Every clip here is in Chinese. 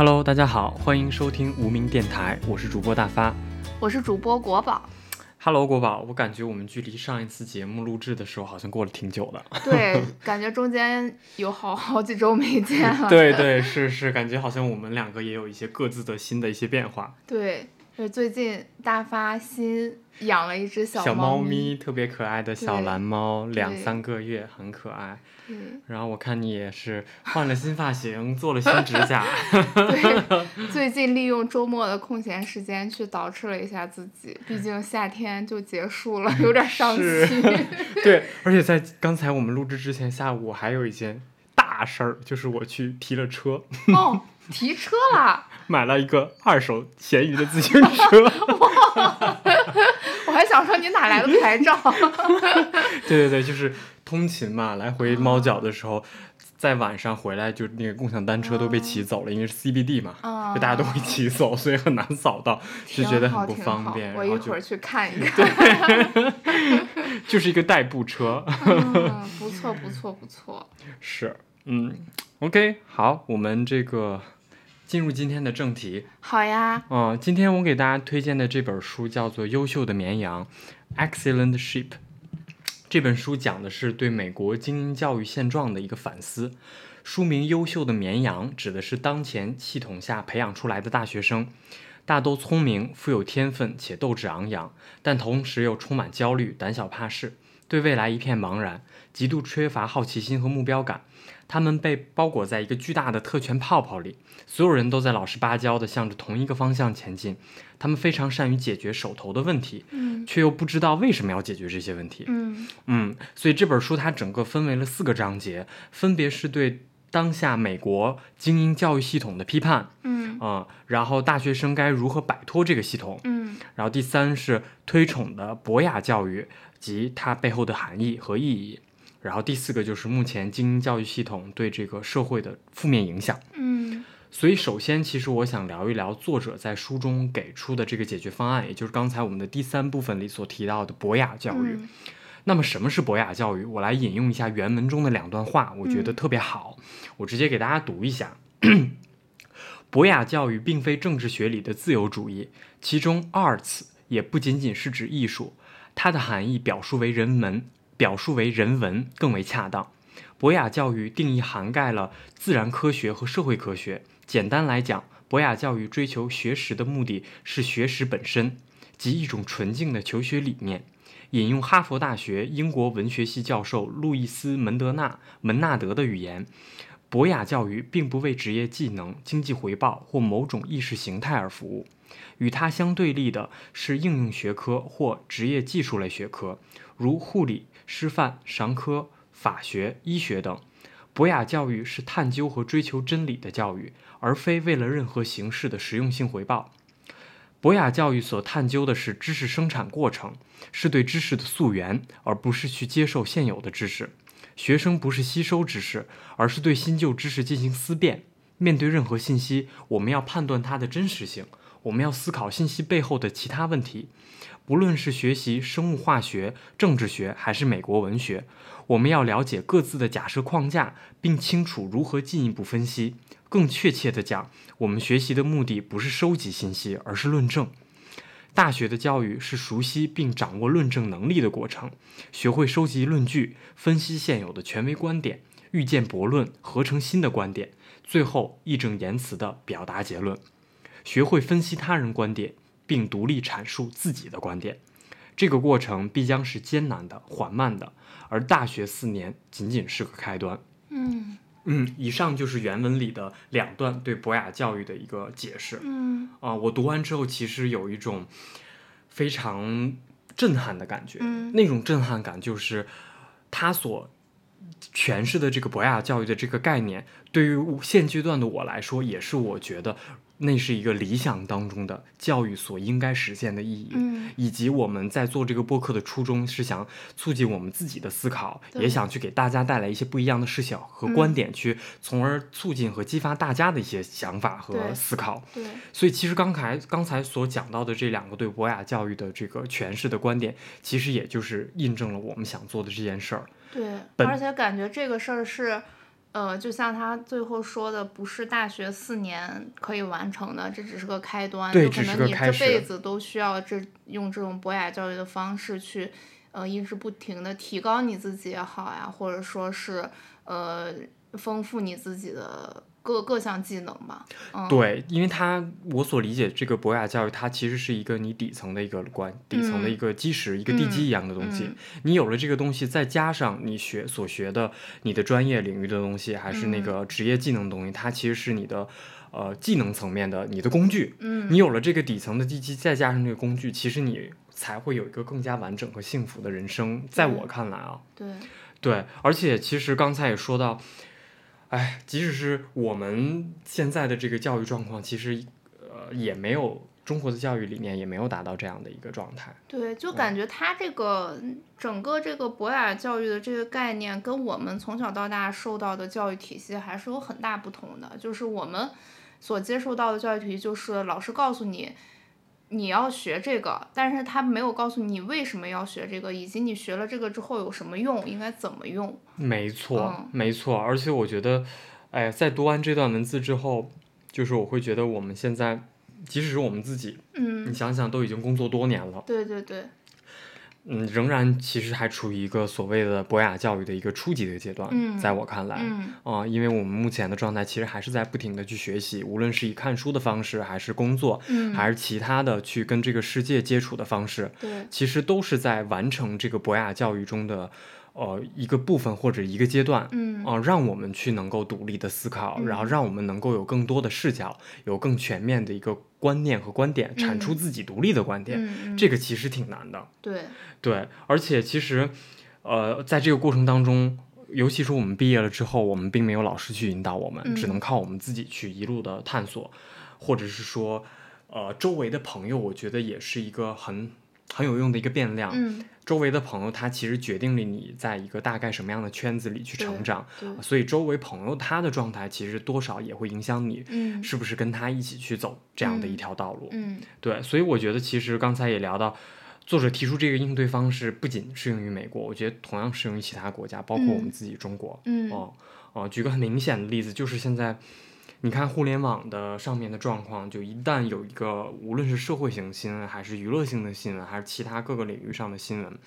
Hello，大家好，欢迎收听无名电台，我是主播大发。我是主播国宝。Hello，国宝，我感觉我们距离上一次节目录制的时候好像过了挺久的。对，感觉中间有好好几周没见了。对对，是是，感觉好像我们两个也有一些各自的新的一些变化。对，就是最近大发新养了一只小小猫咪特别可爱的小蓝猫，两三个月，很可爱。对然后我看你也是换了新发型，做了新指甲。对，最近利用周末的空闲时间去捯饬了一下自己，毕竟夏天就结束了，有点伤心。对，而且在刚才我们录制之前，下午我还有一件大事儿，就是我去提了车，哦，提车啦！买了一个二手闲鱼的自行车。我还想说你哪来的牌照？对对对，就是通勤嘛，来回猫脚的时候，在晚上回来就那个共享单车都被骑走了，因为是 CBD 嘛，啊就大家都会骑走，所以很难扫到，就觉得很不方便。我一会儿去看一看。就是一个代步车，嗯，不错不错不错。是，嗯，OK，好，我们这个进入今天的正题。好呀，嗯，今天我给大家推荐的这本书叫做《优秀的绵羊》（Excellent Sheep）。这本书讲的是对美国精英教育现状的一个反思。书名《优秀的绵羊》指的是当前系统下培养出来的大学生，大都聪明、富有天分且斗志昂扬，但同时又充满焦虑、胆小怕事，对未来一片茫然，极度缺乏好奇心和目标感。他们被包裹在一个巨大的特权泡泡里，所有人都在老实巴交地向着同一个方向前进。他们非常善于解决手头的问题，嗯却又不知道为什么要解决这些问题。嗯嗯，所以这本书它整个分为了四个章节，分别是对当下美国精英教育系统的批判，嗯啊、然后大学生该如何摆脱这个系统，嗯然后第三是推崇的博雅教育及它背后的含义和意义，然后第四个就是目前精英教育系统对这个社会的负面影响。嗯所以，首先，其实我想聊一聊作者在书中给出的这个解决方案，也就是刚才我们的第三部分里所提到的博雅教育。嗯那么，什么是博雅教育？我来引用一下原文中的两段话，我觉得特别好，我直接给大家读一下。博雅教育并非政治学里的自由主义，其中 arts 也不仅仅是指艺术，它的含义表述为人文，表述为人文更为恰当。博雅教育定义涵盖了自然科学和社会科学。简单来讲，博雅教育追求学识的目的是学识本身，即一种纯净的求学理念。引用哈佛大学英国文学系教授路易斯·门德纳门纳德的语言，博雅教育并不为职业技能、经济回报或某种意识形态而服务。与它相对立的是应用学科或职业技术类学科，如护理、师范、商科、法学、医学等。博雅教育是探究和追求真理的教育，而非为了任何形式的实用性回报。博雅教育所探究的是知识生产过程，是对知识的溯源，而不是去接受现有的知识。学生不是吸收知识，而是对新旧知识进行思辨。面对任何信息，我们要判断它的真实性，我们要思考信息背后的其他问题。不论是学习生物化学、政治学还是美国文学，我们要了解各自的假设框架，并清楚如何进一步分析。更确切地讲，我们学习的目的不是收集信息，而是论证。大学的教育是熟悉并掌握论证能力的过程，学会收集论据，分析现有的权威观点，预见驳论，合成新的观点，最后义正言辞地表达结论。学会分析他人观点，并独立阐述自己的观点。这个过程必将是艰难的、缓慢的，而大学四年仅仅是个开端。嗯嗯，以上就是原文里的两段对博雅教育的一个解释。嗯啊、我读完之后，其实有一种非常震撼的感觉。嗯那种震撼感就是他所诠释的这个博雅教育的这个概念，对于现阶段的我来说，也是我觉得那是一个理想当中的教育所应该实现的意义。嗯以及我们在做这个播客的初衷是想促进我们自己的思考，也想去给大家带来一些不一样的视角和观点，去从而促进和激发大家的一些想法和思考。对，所以，其实刚才刚才所讲到的这两个对博雅教育的这个诠释的观点，其实也就是印证了我们想做的这件事儿。对，而且感觉这个事儿是呃，就像他最后说的，不是大学四年可以完成的，这只是个开端，对就可能你这辈子都需要这用这种博雅教育的方式去，呃，一直不停的提高你自己也好呀，或者说是呃丰富你自己的各各项技能吧。嗯，对，因为它我所理解这个博雅教育，它其实是一个你底层的一个关，底层的一个基石，一个地基一样的东西。嗯你有了这个东西，再加上你学所学的你的专业领域的东西，还是嗯那个职业技能的东西，它其实是你的呃技能层面的你的工具。嗯，你有了这个底层的地基，再加上这个工具，其实你才会有一个更加完整和幸福的人生。在我看来啊，对，对，而且其实刚才也说到，哎，即使是我们现在的这个教育状况，其实呃也没有中国的教育理念也没有达到这样的一个状态。对，就感觉他这个整个这个博雅教育的这个概念，跟我们从小到大受到的教育体系还是有很大不同的。就是我们所接受到的教育体系，就是老师告诉你你要学这个，但是他没有告诉你为什么要学这个，以及你学了这个之后有什么用，应该怎么用。没错，嗯没错，而且我觉得，哎，在读完这段文字之后，就是我会觉得我们现在，即使是我们自己，嗯你嗯，想想都已经工作多年了，对对对，嗯，仍然其实还处于一个所谓的博雅教育的一个初级的阶段，嗯在我看来，嗯。啊、因为我们目前的状态其实还是在不停的去学习，无论是以看书的方式，还是工作，嗯，还是其他的去跟这个世界接触的方式，对，其实都是在完成这个博雅教育中的呃一个部分或者一个阶段。嗯啊、让我们去能够独立的思考，然后嗯让我们能够有更多的视角，有更全面的一个观念和观点，产出嗯自己独立的观点。这个其实挺难的。对，对，而且其实，呃，在这个过程当中，尤其是我们毕业了之后，我们并没有老师去引导我们，只能嗯靠我们自己去一路的探索，或者是说，呃，周围的朋友，我觉得也是一个很很有用的一个变量。嗯周围的朋友，他其实决定了你在一个大概什么样的圈子里去成长，所以周围朋友他的状态，其实多少也会影响你嗯是不是跟他一起去走这样的一嗯条道路。嗯对，所以我觉得其实刚才也聊到，作者提出这个应对方式不仅适用于美国，我觉得同样适用于其他国家，包括我们嗯自己中国。嗯哦哦，举个很明显的例子，就是现在你看互联网的上面的状况，就一旦有一个无论是社会型新闻，还是娱乐性的新闻，还是其他各个领域上的新闻。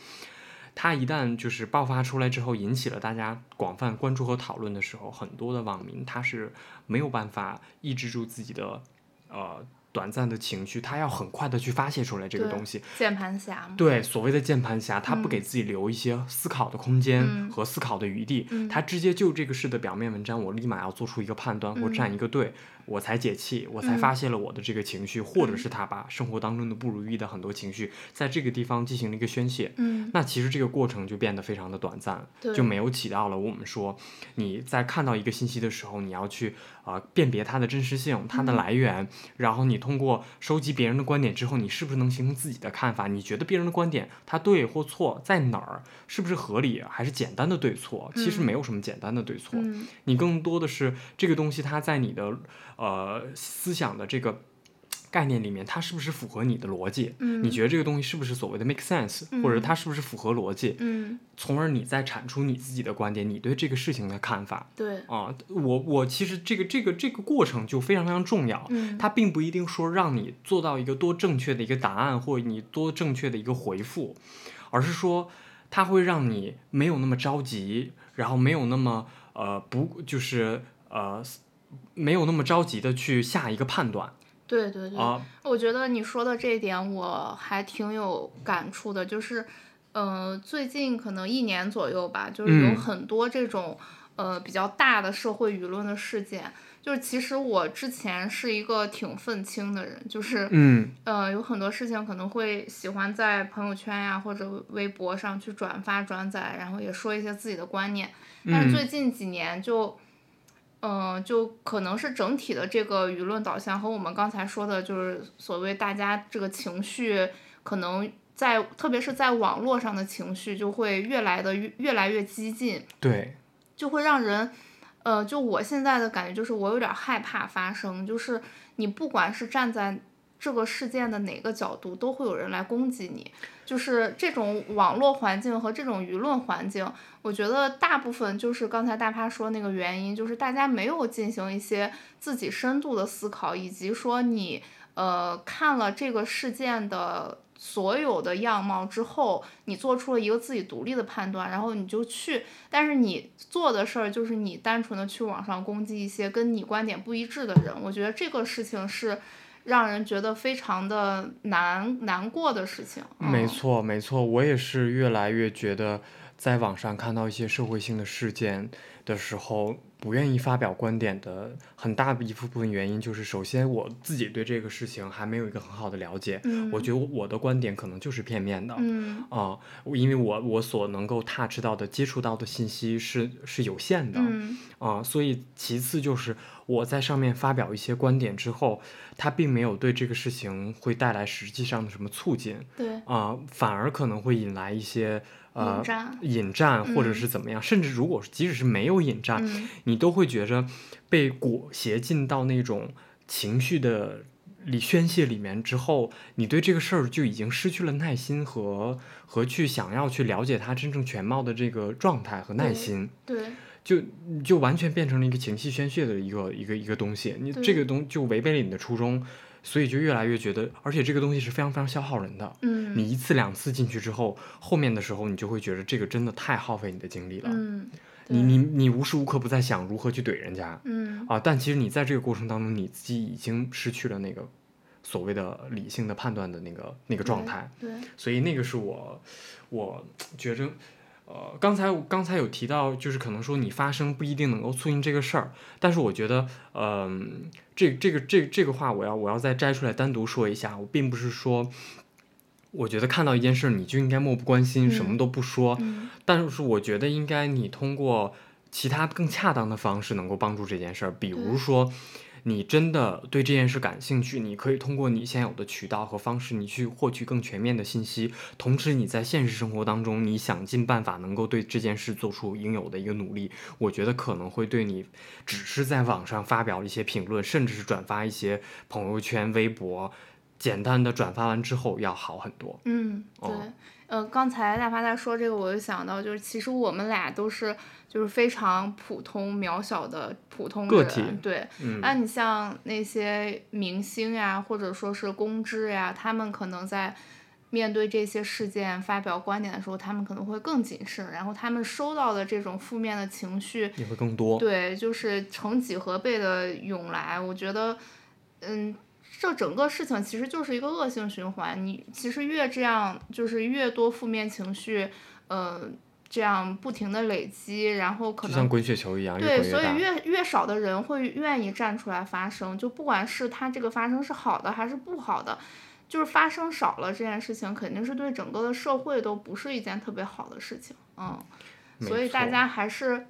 它一旦就是爆发出来之后，引起了大家广泛关注和讨论的时候，很多的网民他是没有办法抑制住自己的呃短暂的情绪，他要很快的去发泄出来这个东西。键盘侠，对，所谓的键盘侠，他不嗯。给自己留一些思考的空间嗯。和思考的余地，嗯。他直接就这个事的表面文章，我立马要做出一个判断或站嗯一个队，我才解气，我才嗯发泄了我的这个情绪，或者嗯是他把生活当中的不如意的很多情绪，在这个地方进行了一个宣泄。嗯，那其实这个过程就变得非常的短暂，就没有起到了我们说你在看到一个信息的时候，你要去啊、呃辨别它的真实性、它的嗯来源，然后你通过收集别人的观点之后，你是不是能形成自己的看法？你觉得别人的观点它对或错在哪儿？是不是合理，还是简单的对错？其实嗯没有什么简单的对错，嗯你更多的是这个东西它在你的呃思想的这个。概念里面，它是不是符合你的逻辑？嗯，你觉得这个东西是不是所谓的 make sense，、或者嗯它是不是符合逻辑？嗯，从而你再产出你自己的观点，你对这个事情的看法对，啊。我我其实这个这个这个过程就非常非常重要，嗯，它并不一定说让你做到一个多正确的一个答案，或者你多正确的一个回复，而是说它会让你没有那么着急，然后没有那么呃不就是呃没有那么着急的去下一个判断对对对，啊。我觉得你说的这一点我还挺有感触的，就是，呃，最近可能一年左右吧，就是有嗯很多这种、呃比较大的社会舆论的事件。就是其实我之前是一个挺愤青的人，就是嗯呃有很多事情可能会喜欢在朋友圈呀或者微博上去转发转载，然后也说一些自己的观念。但是最嗯近几年就，嗯、就可能是整体的这个舆论导向和我们刚才说的，就是所谓大家这个情绪，可能在特别是在网络上的情绪，就会越来的越越来越激进，对就会让人，呃，就我现在的感觉就是我有点害怕发生，就是你不管是站在这个事件的哪个角度，都会有人来攻击你。就是这种网络环境和这种舆论环境，我觉得大部分就是刚才大趴说那个原因，就是大家没有进行一些自己深度的思考，以及说你呃看了这个事件的所有的样貌之后，你做出了一个自己独立的判断，然后你就去，但是你做的事儿就是你单纯的去网上攻击一些跟你观点不一致的人，我觉得这个事情是。让人觉得非常的难难过的事情。没错，没错，我也是越来越觉得，在网上看到一些社会性的事件的时候。不愿意发表观点的很大的一部分原因就是，首先我自己对这个事情还没有一个很好的了解，我觉得我的观点可能就是片面的，啊，因为我我所能够 touch 到的、接触到的信息是是有限的，啊，所以其次就是我在上面发表一些观点之后，它并没有对这个事情会带来实际上的什么促进，对，啊，反而可能会引来一些。呃，引战或者是怎么样，甚至如果即使是没有引战，你都会觉着被裹挟进到那种情绪的里宣泄里面之后，你对这个事儿就已经失去了耐心和和去想要去了解它真正全貌的这个状态和耐心。对，就就完全变成了一个情绪宣泄的一个一个一个东西，你这个东就违背了你的初衷。所以就越来越觉得，而且这个东西是非常非常消耗人的。嗯，你一次两次进去之后，后面的时候你就会觉得这个真的太耗费你的精力了。嗯，你你你无时无刻不在想如何去怼人家。嗯，啊，但其实你在这个过程当中，你自己已经失去了那个所谓的理性的判断的那个那个状态。对，所以那个是我我觉着。呃，刚才刚才有提到，就是可能说你发声不一定能够促进这个事儿，但是我觉得，嗯，这这个这这个话我要我要再摘出来单独说一下，我并不是说，我觉得看到一件事你就应该漠不关心，什么都不说，但是我觉得应该你通过其他更恰当的方式能够帮助这件事儿，比如说。你真的对这件事感兴趣，你可以通过你现有的渠道和方式，你去获取更全面的信息。同时，你在现实生活当中，你想尽办法能够对这件事做出应有的一个努力。我觉得可能会对你只是在网上发表一些评论，甚至是转发一些朋友圈、微博，简单的转发完之后要好很多。嗯，对。呃，刚才大发在说这个，我就想到，就是其实我们俩都是就是非常普通渺小的普通人，对。那你像那些明星呀，或者说是公知呀，他们可能在面对这些事件发表观点的时候，他们可能会更谨慎，然后他们收到的这种负面的情绪也会更多。对，就是成几何倍的涌来。我觉得，嗯。这整个事情其实就是一个恶性循环，你其实越这样，就是越多负面情绪，呃，这样不停的累积，然后可能就像滚雪球一样，对，所以越越少的人会愿意站出来发声，就不管是他这个发声是好的还是不好的，就是发声少了这件事情，肯定是对整个的社会都不是一件特别好的事情，嗯，所以大家还是。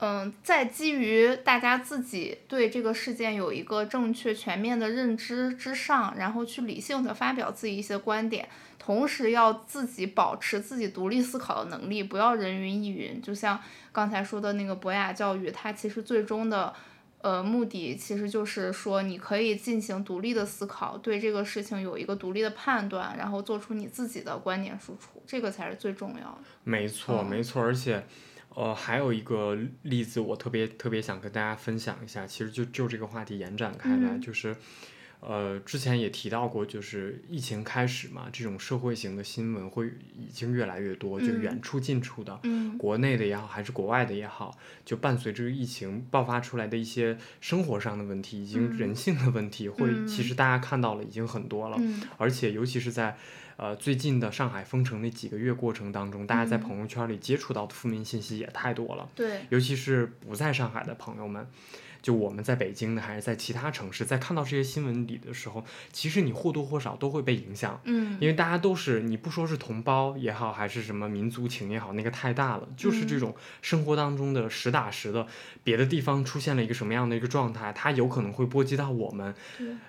嗯，在基于大家自己对这个事件有一个正确全面的认知之上，然后去理性的发表自己一些观点，同时要自己保持自己独立思考的能力，不要人云亦云。就像刚才说的那个博雅教育，它其实最终的呃目的其实就是说，你可以进行独立的思考，对这个事情有一个独立的判断，然后做出你自己的观点输出，这个才是最重要的。没错，没错，而且。呃，还有一个例子，我特别特别想跟大家分享一下。其实就就这个话题延展开来，就是，呃，之前也提到过，就是疫情开始嘛，这种社会型的新闻会已经越来越多，就远处近处的，国内的也好，还是国外的也好，就伴随着疫情爆发出来的一些生活上的问题，已经人性的问题，会其实大家看到了已经很多了，而且尤其是在。呃，最近的上海封城那几个月过程当中，大家在朋友圈里接触到的负面信息也太多了。对，尤其是不在上海的朋友们。就我们在北京的，还是在其他城市，在看到这些新闻里的时候，其实你或多或少都会被影响。嗯，因为大家都是，你不说是同胞也好，还是什么民族情也好，那个太大了，就是这种生活当中的实打实的，别的地方出现了一个什么样的一个状态，它有可能会波及到我们。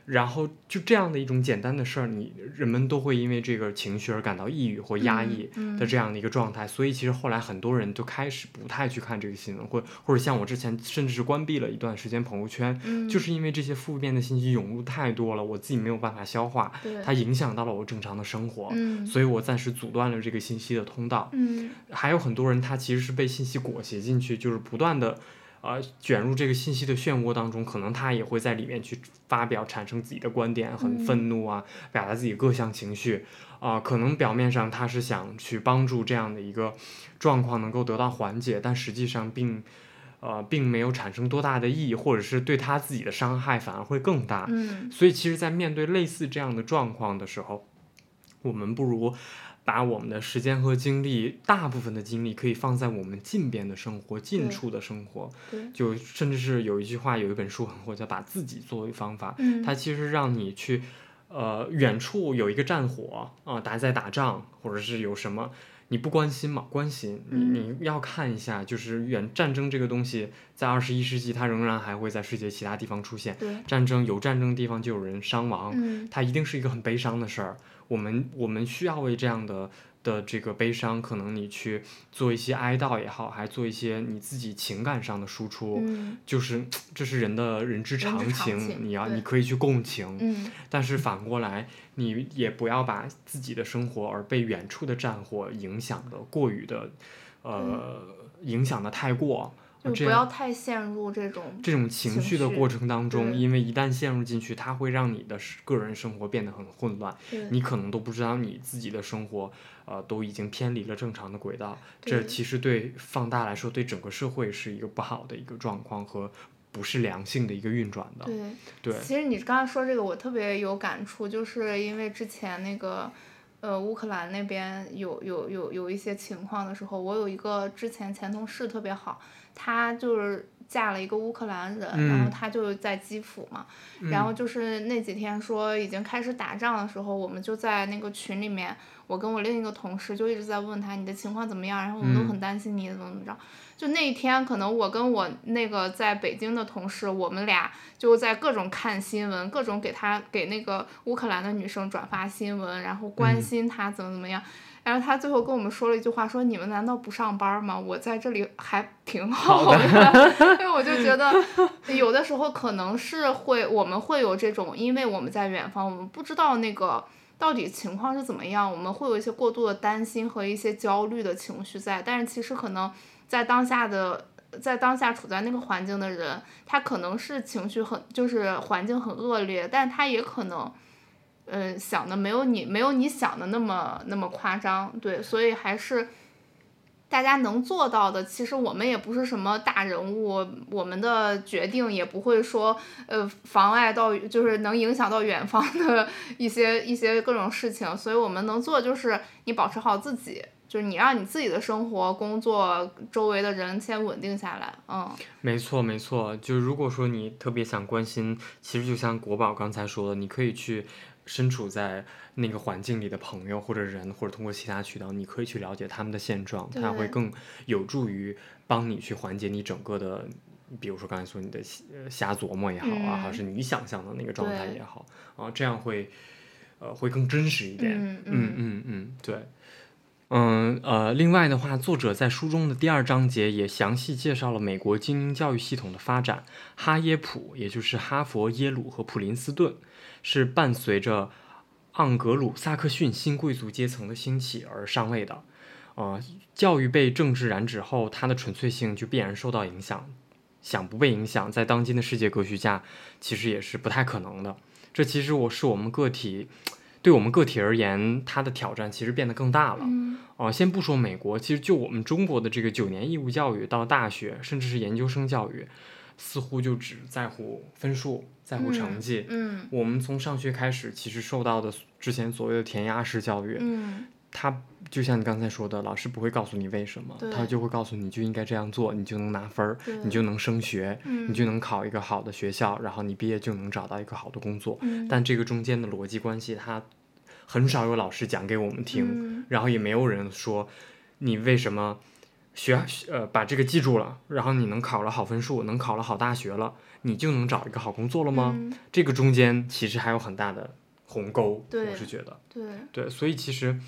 然后就这样的一种简单的事儿，你人们都会因为这个情绪而感到抑郁或压抑的这样的一个状态。所以其实后来很多人就开始不太去看这个新闻，或或者像我之前甚至是关闭了一段。时间朋友圈，嗯，就是因为这些负面的信息涌入太多了，我自己没有办法消化，它影响到了我正常的生活，嗯所以我暂时阻断了这个信息的通道。嗯还有很多人他其实是被信息裹挟进去，就是不断的。呃，卷入这个信息的漩涡当中，可能他也会在里面去发表、产生自己的观点，很嗯愤怒啊，表达自己各项情绪，啊、可能表面上他是想去帮助这样的一个状况能够得到缓解，但实际上并，呃，并没有产生多大的意义，或者是对他自己的伤害反而会更大。嗯所以，其实，在面对类似这样的状况的时候，我们不如把我们的时间和精力，大部分的精力可以放在我们近边的生活、近处的生活。对，就甚至是有一句话，有一本书很火，叫“把自己作为方法”。嗯它其实让你去，呃，远处有一个战火啊，大家在打仗，或者是有什么。你不关心吗？关心，你嗯你要看一下，就是远战争这个东西，在二十一世纪，它仍然还会在世界其他地方出现。对，战争有战争的地方就有人伤亡，嗯它一定是一个很悲伤的事儿。我们我们需要为这样的的这个悲伤，可能你去做一些哀悼也好，还做一些你自己情感上的输出，嗯就是这是人的人之常常情，你要你可以去共情，嗯但是反过来，你也不要把自己的生活而被远处的战火影响的过于的，呃，影响的太过。就不要太陷入这种这种情绪的过程当中，因为一旦陷入进去，它会让你的个人生活变得很混乱，你可能都不知道你自己的生活，呃，都已经偏离了正常的轨道。这其实对放大来说，对整个社会是一个不好的一个状况和不是良性的一个运转的。对。对，其实你刚才说这个，我特别有感触，就是因为之前那个，呃，乌克兰那边有有有有一些情况的时候，我有一个之前前同事特别好，他就是嫁了一个乌克兰人，然后嗯她就在基辅嘛，然后就是那几天说已经开始打仗的时候，我们就在那个群里面，我跟我另一个同事就一直在问他你的情况怎么样，然后我们都嗯很担心你怎么怎么着。就那一天，可能我跟我那个在北京的同事，我们俩就在各种看新闻，各种给他给那个乌克兰的女生转发新闻，然后关嗯心她怎么怎么样。然后他最后跟我们说了一句话，说你们难道不上班吗？我在这里还挺好好的，因为我就觉得有的时候可能是会我们会有这种，因为我们在远方，我们不知道那个到底情况是怎么样，我们会有一些过度的担心和一些焦虑的情绪在，但是其实可能在当下的。在当下处在那个环境的人，他可能是情绪很，就是环境很恶劣，但他也可能，嗯，想的没有你没有你想的那么那么夸张，对，所以还是大家能做到的。其实我们也不是什么大人物，我们的决定也不会说呃妨碍到，就是能影响到远方的一些一些各种事情。所以我们能做就是你保持好自己，就是你让你自己的生活、工作、周围的人先稳定下来，嗯。没错，没错。就如果说你特别想关心，其实就像国宝刚才说的，你可以去身处在那个环境里的朋友或者人，或者通过其他渠道，你可以去了解他们的现状，它会更有助于帮你去缓解你整个的，比如说刚才说你的呃瞎琢磨也好啊，嗯还是你想象的那个状态也好啊，这样会呃会更真实一点。嗯嗯嗯嗯，对。嗯呃，另外的话，作者在书中的第二章节也详细介绍了美国精英教育系统的发展。哈耶普，也就是哈佛、耶鲁和普林斯顿，是伴随着盎格鲁撒克逊新贵族阶层的兴起而上位的。呃，教育被政治染指后，它的纯粹性就必然受到影响。想不被影响，在当今的世界格局下，其实也是不太可能的。这其实我是我们个体，对我们个体而言，它的挑战其实变得更大了。嗯哦，先不说美国，其实就我们中国的这个九年义务教育到大学，甚至是研究生教育，似乎就只在乎分数，在乎成绩。嗯我们从上学开始，其实受到的之前所谓的填鸭式教育，嗯他就像你刚才说的，老师不会告诉你为什么，他就会告诉你就应该这样做，你就能拿分儿，你就能升学，嗯你就能考一个好的学校，然后你毕业就能找到一个好的工作。嗯但这个中间的逻辑关系，他很少有老师讲给我们听，嗯然后也没有人说你为什么学呃把这个记住了，然后你能考了好分数，能考了好大学了，你就能找一个好工作了吗？嗯这个中间其实还有很大的鸿沟，我是觉得，对对，所以其实。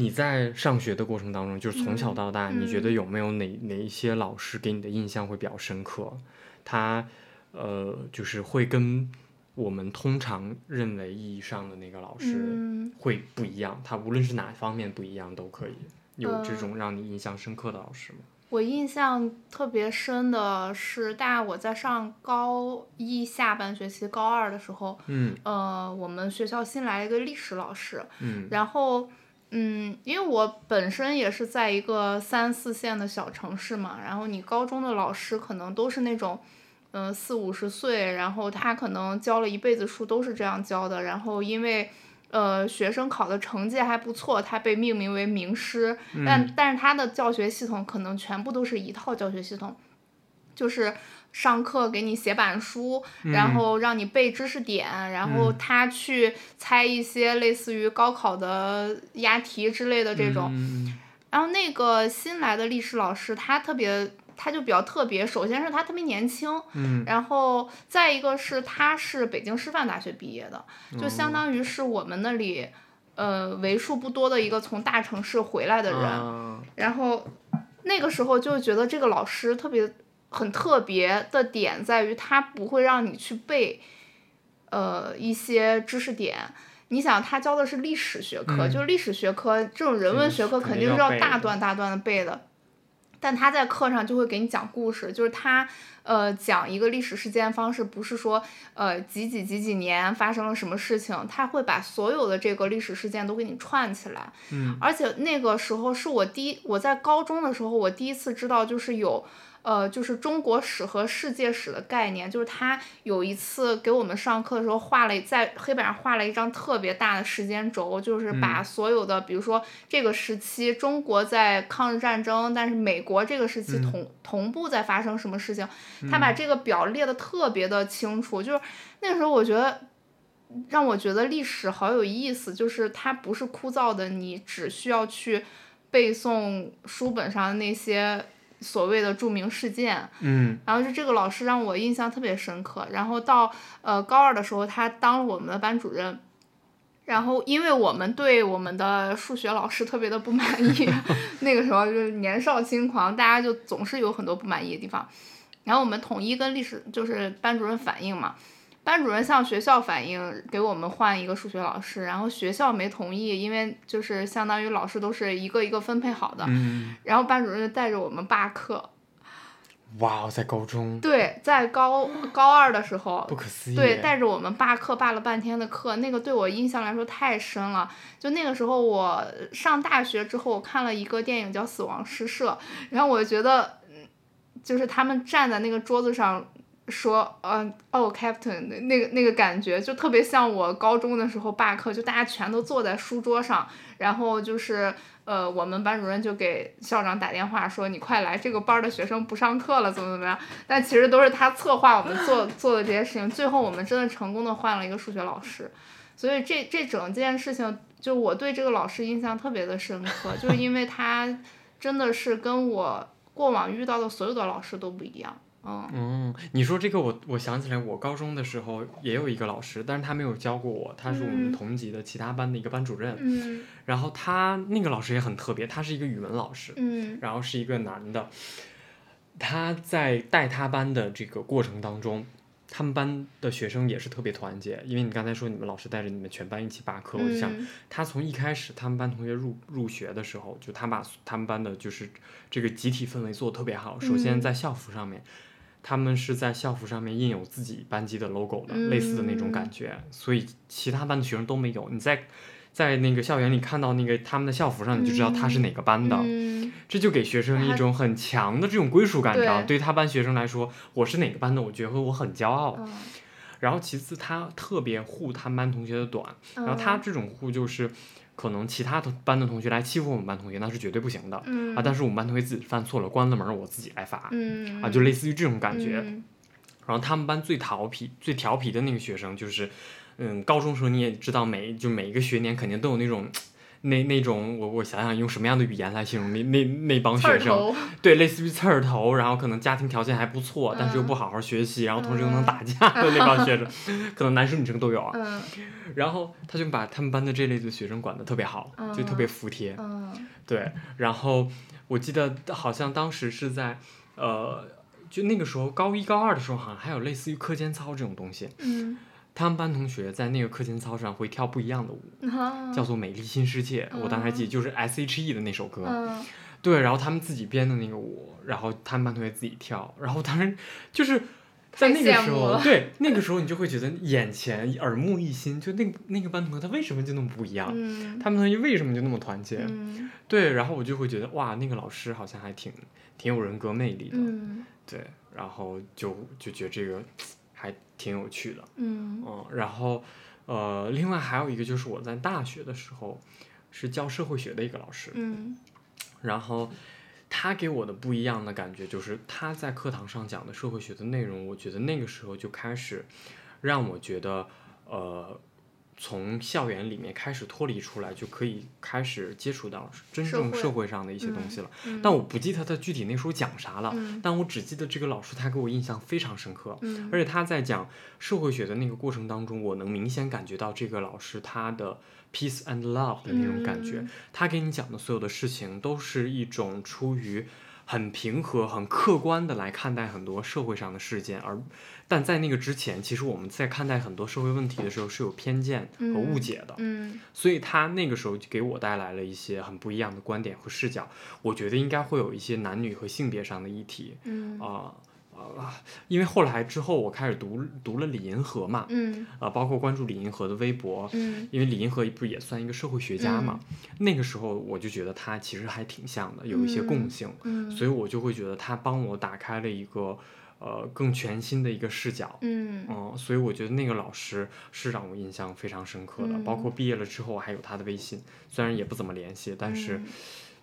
你在上学的过程当中，就是从小到大，嗯你觉得有没有哪哪一些老师给你的印象会比较深刻？他呃就是会跟我们通常认为意义上的那个老师嗯会不一样，他无论是哪方面不一样都可以。有这呃种让你印象深刻的老师吗？我印象特别深的是，大概我在上高一下半学期，高二的时候，嗯呃，我们学校新来了一个历史老师，嗯然后，嗯，因为我本身也是在一个三四线的小城市嘛，然后你高中的老师可能都是那种，嗯、四五十岁，然后他可能教了一辈子书都是这样教的，然后因为。呃，学生考的成绩还不错，他被命名为名师，但但是他的教学系统可能全部都是一套教学系统，就是上课给你写板书，然后让你背知识点，然后他去猜一些类似于高考的押题之类的这种。嗯然后那个新来的历史老师，他特别，他就比较特别。首先是他特别年轻，嗯然后再一个是他是北京师范大学毕业的，就哦相当于是我们那里，呃，为数不多的一个从大城市回来的人。啊然后那个时候就觉得这个老师特别很特别的点在于，他不会让你去背，呃，一些知识点。你想，他教的是历史学科，嗯就是历史学科这种人文学科肯肯定是要大段大段的背的。但他在课上就会给你讲故事，就是他呃讲一个历史事件方式，不是说呃几几几几年发生了什么事情，他会把所有的这个历史事件都给你串起来。嗯而且那个时候是我第一，我在高中的时候，我第一次知道就是有，呃，就是中国史和世界史的概念。就是他有一次给我们上课的时候，画了在黑板上画了一张特别大的时间轴，就是把所有的，比如说这个时期中国在抗日战争，但是美国这个时期同、同步在发生什么事情，他把这个表列的特别的清楚。就是那个时候我觉得。让我觉得历史好有意思，就是它不是枯燥的，你只需要去背诵书本上的那些所谓的著名事件。嗯然后就这个老师让我印象特别深刻。然后到呃高二的时候，他当了我们的班主任。然后，因为我们对我们的数学老师特别的不满意，那个时候就是年少轻狂，大家就总是有很多不满意的地方。然后我们统一跟历史就是班主任反映嘛，班主任向学校反映给我们换一个数学老师，然后学校没同意，因为就是相当于老师都是一个一个分配好的，嗯，然后班主任就带着我们罢课。哇，在高中对，在高高二的时候不，可思议。对，带着我们罢课罢了半天的课，那个对我印象来说太深了。就那个时候，我上大学之后，我看了一个电影叫《死亡诗社》，然后我觉得，嗯，就是他们站在那个桌子上说，嗯、哦，Captain，那个那个感觉就特别像我高中的时候罢课，就大家全都坐在书桌上，然后就是。呃，我们班主任就给校长打电话说：“你快来，这个班儿的学生不上课了，怎么怎么样？”但其实都是他策划我们做做的这些事情。最后我们真的成功的换了一个数学老师，所以这这整件事情，就我对这个老师印象特别的深刻，就是因为他真的是跟我过往遇到的所有的老师都不一样。嗯嗯，你说这个我我想起来，我高中的时候也有一个老师，但是他没有教过我，他是我们嗯同级的其他班的一个班主任。嗯然后他那个老师也很特别，他是一个语文老师，嗯然后是一个男的。他在带他班的这个过程当中，他们班的学生也是特别团结，因为你刚才说你们老师带着你们全班一起罢课，我就想嗯他从一开始他们班同学入入学的时候，就他把他们班的就是这个集体氛围做的特别好。首先嗯在校服上面，他们是在校服上面印有自己班级的 logo 的，类似的那种感觉，所以其他班的学生都没有。你在在那个校园里看到那个他们的校服上，你就知道他是哪个班的，嗯这就给学生一种很强的这种归属感，你知道？对于他班学生来说，我是哪个班的，我觉得我很骄傲。嗯然后其次，他特别护他们班同学的短，嗯，然后他这种护就是，可能其他的班的同学来欺负我们班同学，那是绝对不行的、嗯啊。但是我们班同学自己犯错了，关了门我自己来罚、嗯啊，就类似于这种感觉。嗯然后他们班最调皮、最调皮的那个学生就是，嗯，高中时候你也知道每就每一个学年肯定都有那种。那那种我我想想用什么样的语言来形容那那那帮学生，对，类似于刺儿头，然后可能家庭条件还不错，但是又嗯不好好学习，然后同时又能打架的那帮学生，可能男生女生都有啊。嗯 然后他就把他们班的这类的学生管得特别好，就特别服帖。嗯对，然后我记得好像当时是在呃就那个时候高一高二的时候，好像还有类似于课间操这种东西。嗯，他们班同学在那个课间操上会跳不一样的舞，啊。叫做《美丽新世界》，我当时还记得，就是 S.H.E 的那首歌。嗯。对，然后他们自己编的那个舞，然后他们班同学自己跳，然后当时就是 在那个时候，对那个时候你就会觉得眼前耳目一新，就那个那个班同学他为什么就那么不一样？嗯。他们同学为什么就那么团结？嗯。对，然后我就会觉得哇，那个老师好像还挺挺有人格魅力的，嗯。对，然后就就觉得这个还挺有趣的，嗯。嗯，然后呃，另外还有一个就是我在大学的时候是教社会学的一个老师，嗯。然后他给我的不一样的感觉就是他在课堂上讲的社会学的内容，我觉得那个时候就开始让我觉得，呃，从校园里面开始脱离出来，就可以开始接触到真正社会上的一些东西了。嗯但我不记得他具体那时候讲啥了，嗯但我只记得这个老师他给我印象非常深刻。嗯而且他在讲社会学的那个过程当中，我能明显感觉到这个老师他的 peace and love 的那种感觉。嗯他给你讲的所有的事情，都是一种出于很平和、很客观的来看待很多社会上的事件，而但在那个之前，其实我们在看待很多社会问题的时候是有偏见和误解的。嗯所以他那个时候就给我带来了一些很不一样的观点和视角。我觉得应该会有一些男女和性别上的议题嗯啊啊、因为后来之后我开始读读了李银河嘛，嗯啊、包括关注李银河的微博，嗯因为李银河不也算一个社会学家嘛，那个时候我就觉得他其实还挺像的，有一些共性，嗯所以我就会觉得他帮我打开了一个呃更全新的一个视角。嗯嗯，所以我觉得那个老师是让我印象非常深刻的，包括毕业了之后我还有他的微信，虽然也不怎么联系，但是嗯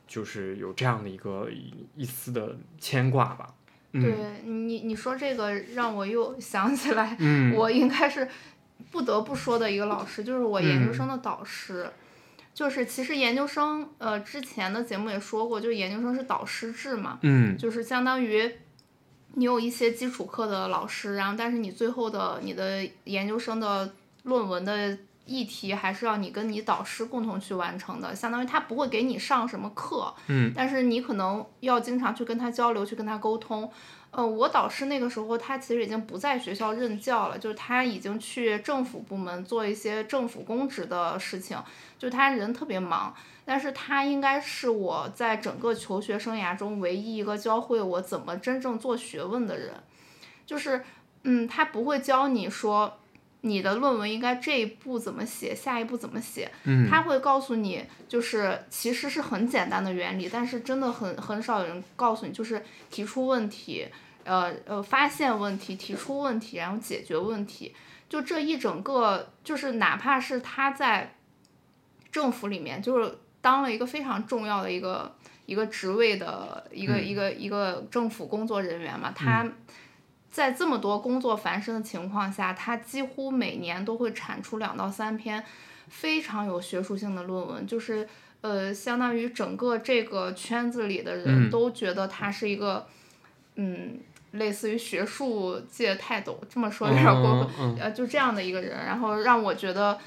就是有这样的一个一一丝的牵挂吧。嗯。对你你说这个让我又 想起来，嗯。我应该是不得不说的一个老师，就是我研究嗯。生的导师。就是其实研究生，呃，之前的节目也说过，就是研究生是导师制嘛，嗯。就是相当于你有一些基础课的老师，然后但是你最后的你的研究生的论文的议题还是要你跟你导师共同去完成的，相当于他不会给你上什么课，嗯但是你可能要经常去跟他交流，去跟他沟通。呃，我导师那个时候他其实已经不在学校任教了，就是他已经去政府部门做一些政府公职的事情，就他人特别忙。但是他应该是我在整个求学生涯中唯一一个教会我怎么真正做学问的人，就是，嗯，他不会教你说你的论文应该这一步怎么写，下一步怎么写，嗯。他会告诉你，就是其实是很简单的原理，但是真的很很少有人告诉你，就是提出问题，呃呃，发现问题，提出问题，然后解决问题，就这一整个，就是哪怕是他在政府里面，就是当了一个非常重要的一个一个职位的一个、嗯。一个一个政府工作人员嘛，他。在这么多工作繁盛的情况下，他几乎每年都会产出两到三篇非常有学术性的论文，就是呃，相当于整个这个圈子里的人嗯。都觉得他是一个，嗯，类似于学术界泰斗，这么说有点过分，嗯呃，就这样的一个人，然后让我觉得。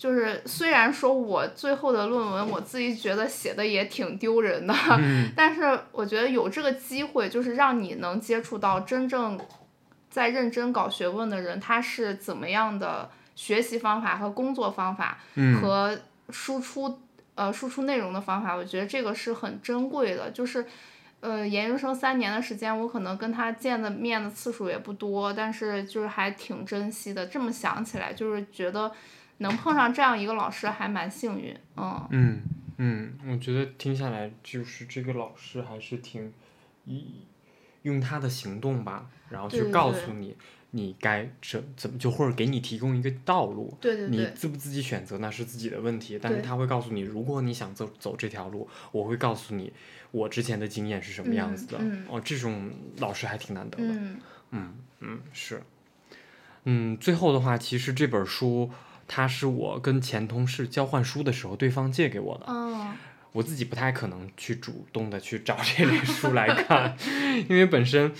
就是虽然说我最后的论文我自己觉得写的也挺丢人的，嗯。但是我觉得有这个机会，就是让你能接触到真正在认真搞学问的人，他是怎么样的学习方法和工作方法嗯和输出呃输出内容的方法，我觉得这个是很珍贵的。就是呃研究生三年的时间，我可能跟他见的面的次数也不多，但是就是还挺珍惜的。这么想起来，就是觉得能碰上这样一个老师还蛮幸运，嗯。嗯嗯，我觉得听下来就是这个老师还是挺一用他的行动吧，然后去告诉你你该怎怎么就或者给你提供一个道路。你对对你，自不自己选择那是自己的问题，但是他会告诉你，如果你想走走这条路，我会告诉你我之前的经验是什么样子的。嗯嗯哦，这种老师还挺难得的。嗯嗯嗯是，嗯，最后的话，其实这本书它是我跟前同事交换书的时候，对方借给我的。嗯我自己不太可能去主动的去找这类书来看，因为本身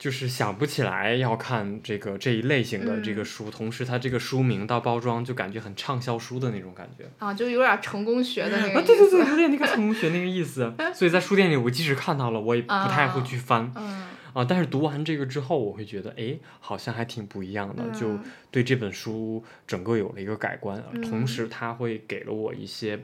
就是想不起来要看这个这一类型的这个嗯书，同时它这个书名到包装就感觉很畅销书的那种感觉。啊，就有点成功学的那个啊。对对对，有点那个成功学那个意思，所以在书店里我即使看到了，我也不太会去翻。嗯啊，但是读完这个之后，我会觉得，哎，好像还挺不一样的，就嗯对这本书整个有了一个改观。嗯同时，它会给了我一些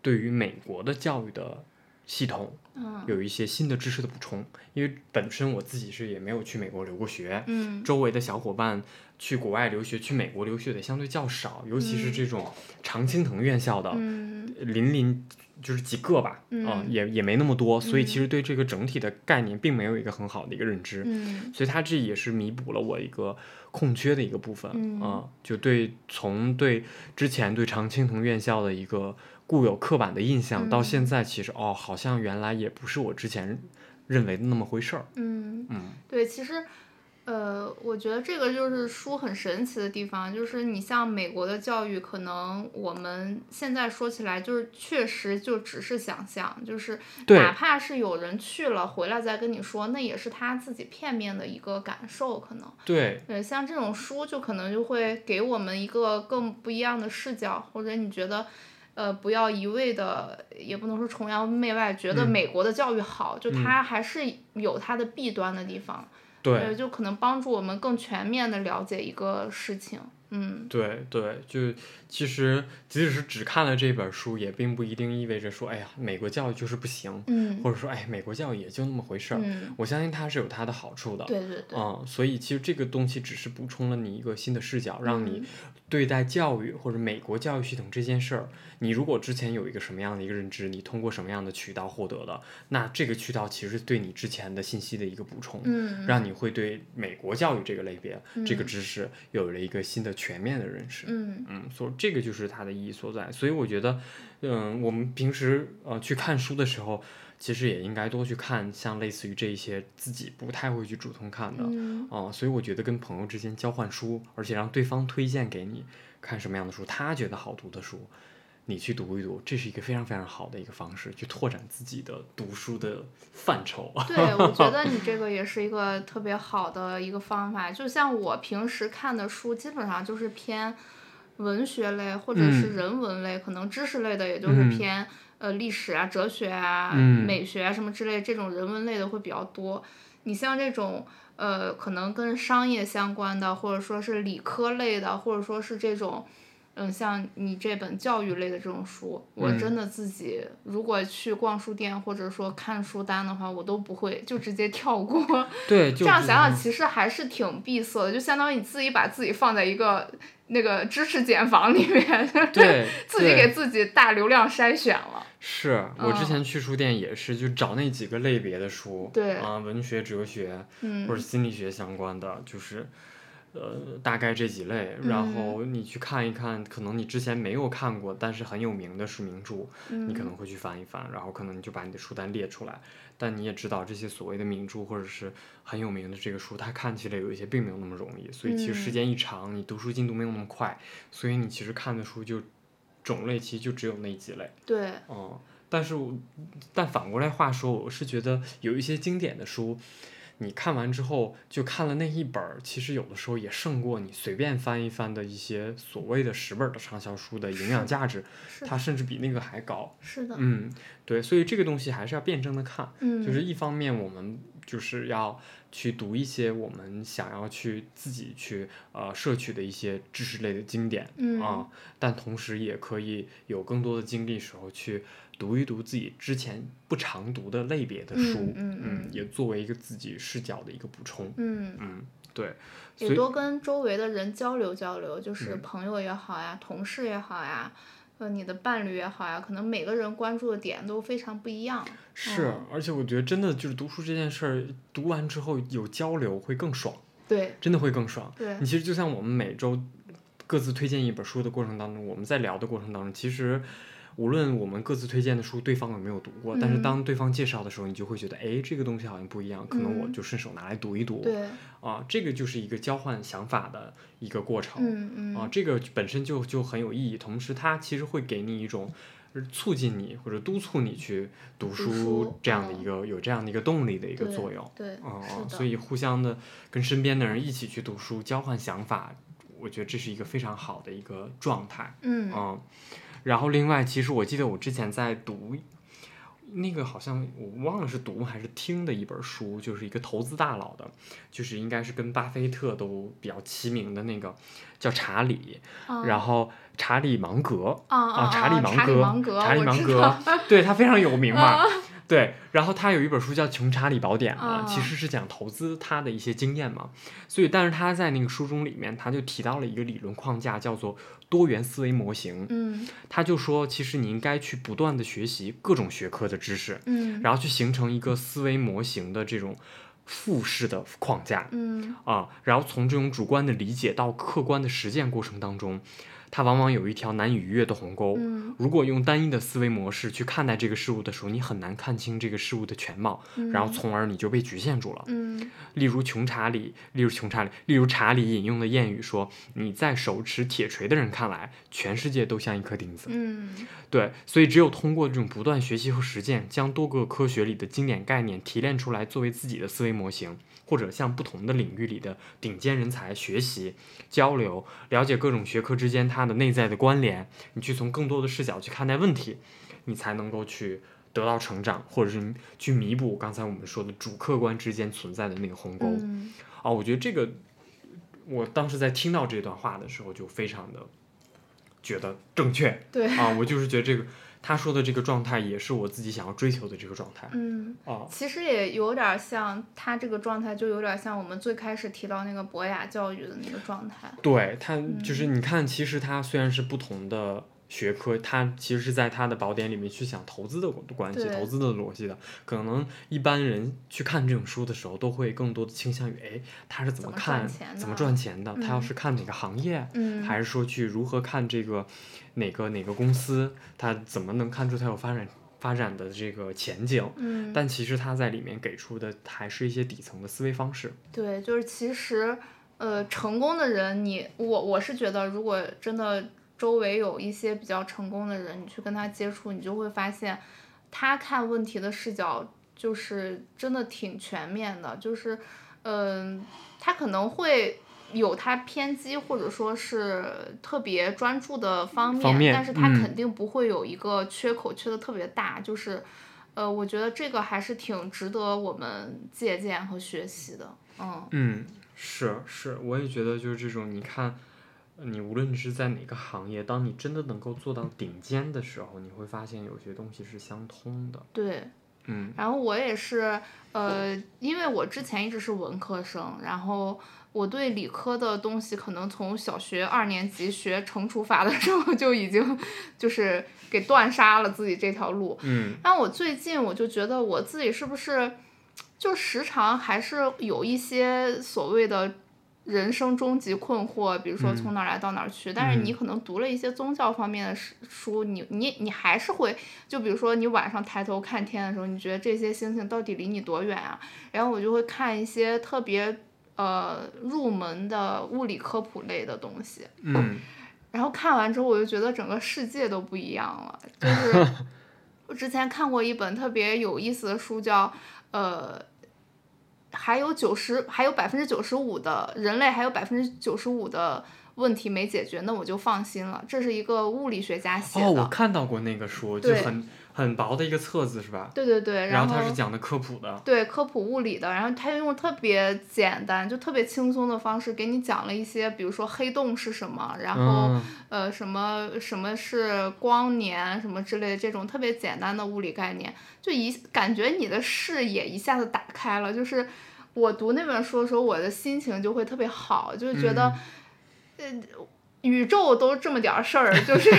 对于美国的教育的系统嗯有一些新的知识的补充。因为本身我自己是也没有去美国留过学，嗯。周围的小伙伴去国外留学、去美国留学的相对较少，尤其是这种常青藤院校的，嗯。林林就是几个吧，啊、嗯也也没那么多，所以嗯其实对这个整体的概念并没有一个很好的一个认知，嗯。所以它这也是弥补了我一个空缺的一个部分，嗯。啊，就对从对之前对常青藤院校的一个固有刻板的印象，到嗯现在其实哦，好像原来也不是我之前认为的那么回事儿，嗯，嗯对，其实。呃，我觉得这个就是书很神奇的地方，就是你像美国的教育，可能我们现在说起来，就是确实就只是想象，就是哪怕是有人去了回来再跟你说，那也是他自己片面的一个感受，可能。对，对，像这种书就可能就会给我们一个更不一样的视角，或者你觉得，呃，不要一味的，也不能说崇洋媚外，觉得嗯。美国的教育好，就它还是有它的弊端的地方，对，呃，就可能帮助我们更全面的了解一个事情，嗯。对对，就其实即使是只看了这本书，也并不一定意味着说，哎呀，美国教育就是不行，嗯。或者说，哎，美国教育也就那么回事儿。嗯，我相信它是有它的好处的。对对对，嗯，所以其实这个东西只是补充了你一个新的视角，让你嗯对待教育或者美国教育系统这件事儿，你如果之前有一个什么样的一个认知，你通过什么样的渠道获得的，那这个渠道其实对你之前的信息的一个补充。嗯让你会对美国教育这个类别、这个嗯知识有了一个新的全面的认识。嗯嗯，所以这个就是它的意义所在。所以我觉得，嗯，我们平时呃去看书的时候，其实也应该多去看像类似于这一些自己不太会去主动看的。嗯哦、所以我觉得跟朋友之间交换书，而且让对方推荐给你看什么样的书，他觉得好读的书，你去读一读，这是一个非常非常好的一个方式，去拓展自己的读书的范畴。对，我觉得你 这个也是一个特别好的一个方法。就像我平时看的书，基本上就是偏文学类或者是嗯人文类，可能知识类的也就是嗯偏、呃历史啊、哲学啊、嗯美学啊什么之类这种人文类的会比较多。你像这种呃，可能跟商业相关的，或者说是理科类的，或者说是这种。嗯，像你这本教育类的这种书，我嗯真的自己如果去逛书店或者说看书单的话，我都不会，就直接跳过。对，就这样想想，其实还是挺闭塞的，就相当于你自己把自己放在一个那个知识茧房里面，对 自己给自己大流量筛选了。是我之嗯。前去书店也是，就找那几个类别的书，对啊、文学、哲学或嗯者心理学相关的，就是，呃，大概这几类。然嗯。后你去看一看，可能你之前没有看过，但是很有名的书名著，你可嗯。能会去翻一翻，然后可能你就把你的书单列出来。但你也知道，这些所谓的名著或者是很有名的这个书，它看起来有一些并没有那么容易，所以其实时嗯。间一长，你读书进度没有那么快，所以你其实看的书就种类其实就只有那几类。对，嗯，但是我，但反过来话说，我是觉得有一些经典的书，你看完之后就看了那一本儿，其实有的时候也胜过你随便翻一翻的一些所谓的十本的畅销书的营养价值，它甚至比那个还高。是的，嗯，对，所以这个东西还是要辩证的看，嗯，就是一方面我们就是要去读一些我们想要去自己去呃摄取的一些知识类的经典，嗯啊，但同时也可以有更多的精力时候去读一读自己之前不常读的类别的书，嗯也作为一个自己视角的一个补充，嗯，嗯，对，也多跟周围的人交流交流，就是嗯朋友也好呀，同事也好呀。呃，你的伴侣也好呀，可能每个人关注的点都非常不一样。是，嗯而且我觉得真的就是读书这件事儿，读完之后有交流会更爽，对真的会更爽。对你其实就像我们每周各自推荐一本书的过程当中，我们在聊的过程当中，其实无论我们各自推荐的书对方有没有读过，但是嗯当对方介绍的时候，你就会觉得，哎，这个东西好像不一样，可能我嗯就顺手拿来读一读。对，啊，这个就是一个交换想法的一个过程。嗯嗯啊，这个本身就就很有意义，同时它其实会给你一种促进你或者督促你去读读书书这样的嗯一个、有这样的一个动力的一个作用。对，啊。所以互相的跟身边的人一起去读书，交换想法，我觉得这是一个非常好的一个状态。嗯嗯，然后另外，其实我记得我之前在读，那个好像我忘了是读还是听的一本书，就是一个投资大佬的，就是应该是跟巴菲特都比较齐名的那个，叫查理，然后查理芒格啊查理芒格，查理芒格，对他非常有名嘛。对，然后他有一本书叫《穷查理宝典》嘛，其实是讲投资他的一些经验嘛。所以，但是他在那个书中里面，他就提到了一个理论框架，叫做多元思维模型。嗯，他就说，其实你应该去不断的学习各种学科的知识，嗯，然后去形成一个思维模型的这种复式的框架，嗯啊，然后从这种主观的理解到客观的实践过程当中。它往往有一条难以逾越的鸿沟。如果用单一的思维模式去看待这个事物的时候，你很难看清这个事物的全貌，然后从而你就被局限住了。例如穷查理，例如穷查理，例如查理引用的谚语说：“你在手持铁锤的人看来，全世界都像一颗钉子。”嗯，对，所以只有通过这种不断学习和实践，将多个科学里的经典概念提炼出来，作为自己的思维模型。或者向不同的领域里的顶尖人才学习、交流，了解各种学科之间它的内在的关联，你去从更多的视角去看待问题，你才能够去得到成长，或者是去弥补刚才我们说的主客观之间存在的那个鸿沟。啊，我觉得这个，我当时在听到这段话的时候，就非常的觉得正确。对啊，我就是觉得这个。他说的这个状态也是我自己想要追求的这个状态。嗯，哦，其实也有点像他这个状态，就有点像我们最开始提到那个博雅教育的那个状态。对他，就是你看，其实他虽然是不同的。学科，他其实是在他的宝典里面去想投资的关系、投资的逻辑的。可能一般人去看这种书的时候，都会更多的倾向于，哎，他是怎么看、怎么赚钱的？他要是看哪个行业，还是说去如何看这个哪个哪个公司，他怎么能看出他有发展发展的这个前景？嗯。但其实他在里面给出的还是一些底层的思维方式。对，就是其实，呃，成功的人，你我我是觉得，如果真的。周围有一些比较成功的人，你去跟他接触，你就会发现，他看问题的视角就是真的挺全面的。就是，嗯，他可能会有他偏激或者说是特别专注的方面，但是他肯定不会有一个缺口缺的特别大。就是，呃，我觉得这个还是挺值得我们借鉴和学习的。嗯嗯，是是，我也觉得就是这种，你看。你无论是在哪个行业，当你真的能够做到顶尖的时候，你会发现有些东西是相通的。对，嗯。然后我也是，呃，因为我之前一直是文科生，然后我对理科的东西可能从小学二年级学乘除法的时候就已经就是给断杀了自己这条路。嗯。但我最近我就觉得我自己是不是就时常还是有一些所谓的。人生终极困惑，比如说从哪儿来到哪儿去，但是你可能读了一些宗教方面的书，你你你还是会，就比如说你晚上抬头看天的时候，你觉得这些星星到底离你多远啊？然后我就会看一些特别呃入门的物理科普类的东西，嗯，然后看完之后我就觉得整个世界都不一样了。就是我之前看过一本特别有意思的书，叫呃。还有九十，还有百分之九十五的人类，还有百分之九十五的问题没解决，那我就放心了。这是一个物理学家写的。哦，我看到过那个书，就很。很薄的一个册子是吧？对对对，然后它是讲的科普的。对科普物理的，然后他用特别简单，就特别轻松的方式给你讲了一些，比如说黑洞是什么，然后呃什么什么是光年什么之类的这种特别简单的物理概念，就一感觉你的视野一下子打开了。就是我读那本书的时候，我的心情就会特别好，就是觉得，呃。宇宙都这么点儿事儿，就是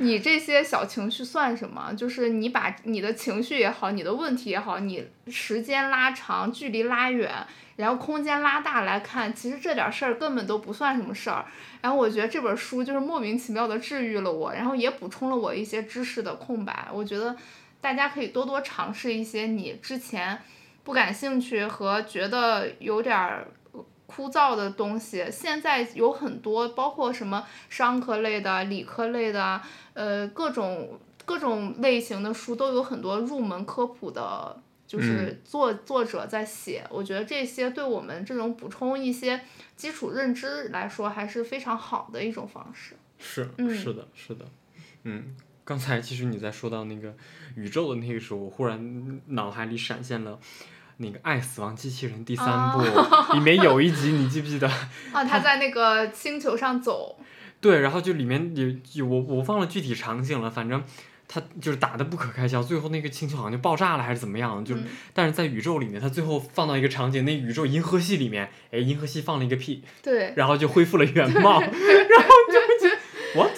你这些小情绪算什么？就是你把你的情绪也好，你的问题也好，你时间拉长，距离拉远，然后空间拉大来看，其实这点事儿根本都不算什么事儿。然后我觉得这本书就是莫名其妙的治愈了我，然后也补充了我一些知识的空白。我觉得大家可以多多尝试一些你之前不感兴趣和觉得有点儿。枯燥的东西，现在有很多，包括什么商科类的、理科类的，呃，各种各种类型的书都有很多入门科普的，就是作作者在写。我觉得这些对我们这种补充一些基础认知来说，还是非常好的一种方式。是，是的，是的，嗯，刚才其实你在说到那个宇宙的那个时候，我忽然脑海里闪现了那个《爱死亡机器人》第三部，里面有一集你记不记得？啊，他在那个星球上走，对，然后就里面有有我我忘了具体场景了，反正他就是打的不可开交，最后那个星球好像就爆炸了还是怎么样，就、嗯。但是在宇宙里面，他最后放到一个场景，那宇宙银河系里面，哎，银河系放了一个屁，对，然后就恢复了原貌，然后就会觉得 what，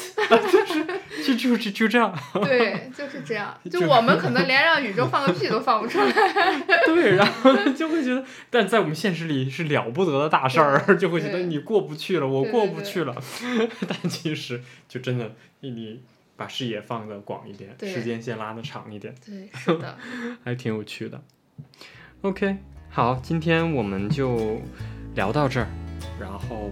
就是就就这样，对，就是这样。就就我们可能连让宇宙放个屁都放不出来。对，然后就会觉得，但在我们现实里是了不得的大事儿，就会觉得你过不去了，我过不去了，但其实就真的你把视野放得广一点，时间线拉得长一点，对，是的，还挺有趣的。OK，好，今天我们就聊到这儿，然后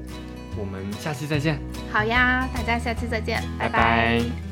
我们下期再见，好呀，大家下期再见，拜拜拜